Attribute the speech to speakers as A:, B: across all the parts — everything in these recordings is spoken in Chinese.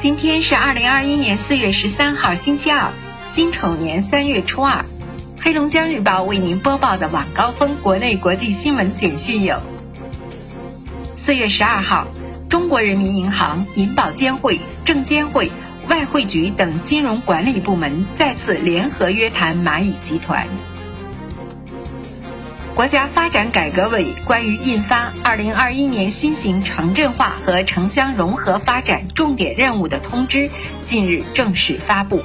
A: 今天是二零二一年四月十三号，星期二，辛丑年三月初二。黑龙江日报为您播报的晚高峰国内国际新闻简讯有：四月十二号，中国人民银行、银保监会、证监会、外汇局等金融管理部门再次联合约谈蚂蚁集团。国家发展改革委关于印发《二零二一年新型城镇化和城乡融合发展重点任务》的通知近日正式发布，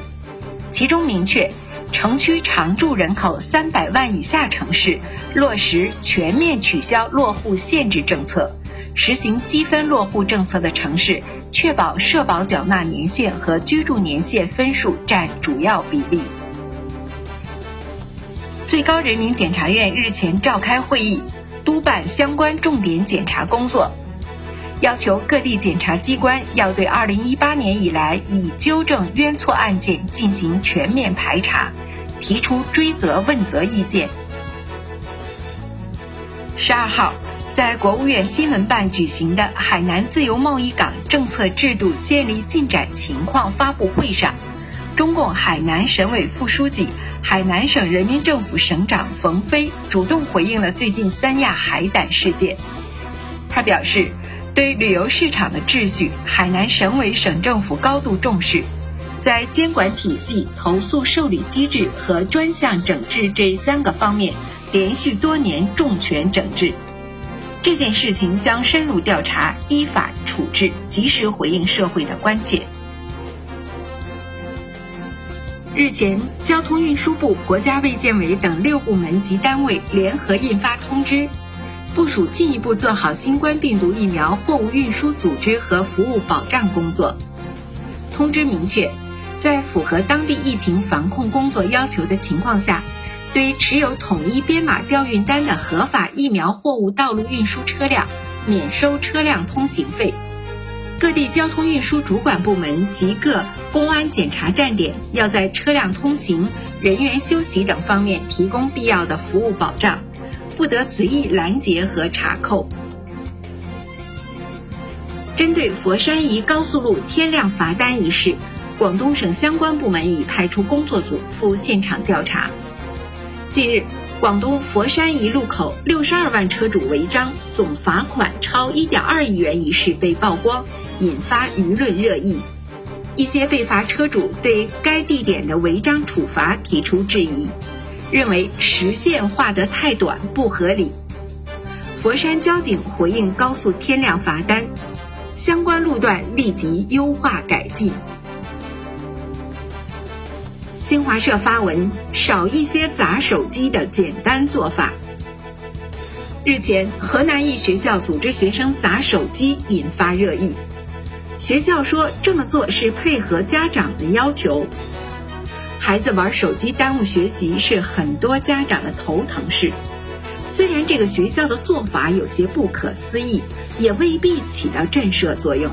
A: 其中明确，城区常住人口三百万以下城市落实全面取消落户限制政策，实行积分落户政策的城市，确保社保缴纳年限和居住年限分数占主要比例。最高人民检察院日前召开会议，督办相关重点检查工作，要求各地检察机关要对2018年以来已纠正冤错案件进行全面排查，提出追责问责意见。十二号，在国务院新闻办举行的海南自由贸易港政策制度建立进展情况发布会上，中共海南省委副书记。海南省人民政府省长冯飞主动回应了最近三亚海胆事件。他表示，对旅游市场的秩序，海南省委省政府高度重视，在监管体系、投诉受理机制和专项整治这三个方面连续多年重拳整治。这件事情将深入调查、依法处置，及时回应社会的关切。日前，交通运输部、国家卫健委等六部门及单位联合印发通知，部署进一步做好新冠病毒疫苗货物运输组织和服务保障工作。通知明确，在符合当地疫情防控工作要求的情况下，对持有统一编码调运单的合法疫苗货物道路运输车辆，免收车辆通行费。各地交通运输主管部门及各公安检查站点要在车辆通行、人员休息等方面提供必要的服务保障，不得随意拦截和查扣。针对佛山一高速路天亮罚单一事，广东省相关部门已派出工作组赴现场调查。近日，广东佛山一路口六十二万车主违章，总罚款超一点二亿元一事被曝光。引发舆论热议，一些被罚车主对该地点的违章处罚提出质疑，认为时限画得太短不合理。佛山交警回应高速天量罚单，相关路段立即优化改进。新华社发文，少一些砸手机的简单做法。日前，河南一学校组织学生砸手机，引发热议。学校说这么做是配合家长的要求。孩子玩手机耽误学习是很多家长的头疼事。虽然这个学校的做法有些不可思议，也未必起到震慑作用，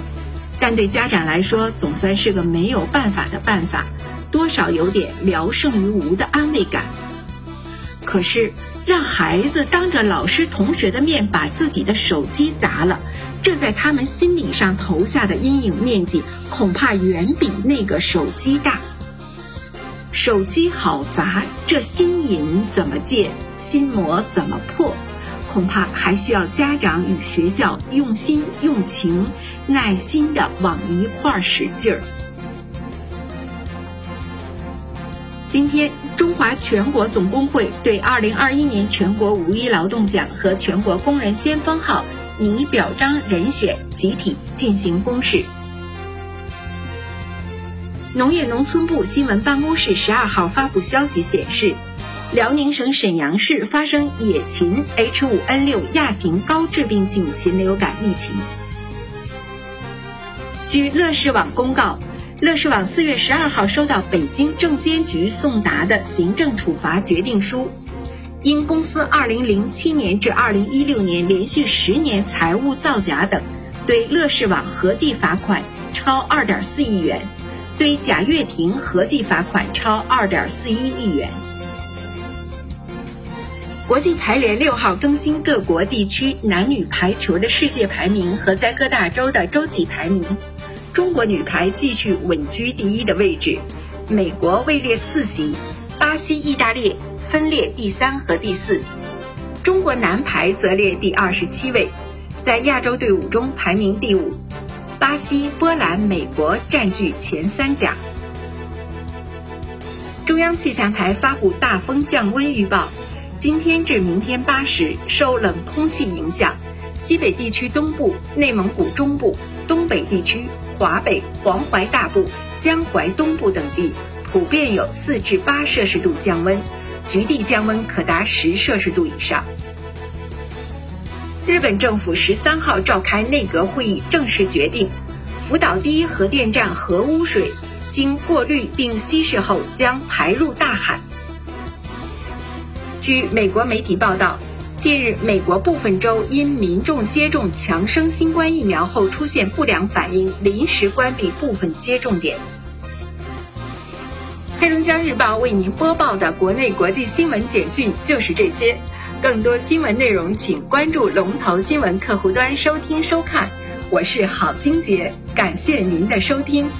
A: 但对家长来说总算是个没有办法的办法，多少有点聊胜于无的安慰感。可是让孩子当着老师同学的面把自己的手机砸了。这在他们心理上投下的阴影面积，恐怕远比那个手机大。手机好砸，这心瘾怎么戒，心魔怎么破，恐怕还需要家长与学校用心用情、耐心的往一块儿使劲儿。今天，中华全国总工会对二零二一年全国五一劳动奖和全国工人先锋号。拟表彰人选集体进行公示。农业农村部新闻办公室十二号发布消息显示，辽宁省沈阳市发生野禽 H5N6 亚型高致病性禽流感疫情。据乐视网公告，乐视网四月十二号收到北京证监局送达的行政处罚决定书。因公司2007年至2016年连续十年财务造假等，对乐视网合计罚款超2.4亿元，对贾跃亭合计罚款超2.41亿元。国际排联六号更新各国地区男女排球的世界排名和在各大洲的洲际排名，中国女排继续稳居第一的位置，美国位列次席，巴西、意大利分列第三和第四。中国男排则列第二十七位，在亚洲队伍中排名第五，巴西、波兰、美国占据前三甲。中央气象台发布大风降温预报，今天至明天八时，受冷空气影响，西北地区东部、内蒙古中部、东北地区、华北、黄淮大部、江淮东部等地普遍有四至八摄氏度降温。局地降温可达十摄氏度以上。日本政府十三号召开内阁会议，正式决定，福岛第一核电站核污水经过滤并稀释后将排入大海。据美国媒体报道，近日美国部分州因民众接种强生新冠疫苗后出现不良反应，临时关闭部分接种点。黑龙江日报为您播报的国内国际新闻简讯就是这些，更多新闻内容请关注龙头新闻客户端收听收看。我是郝金杰，感谢您的收听。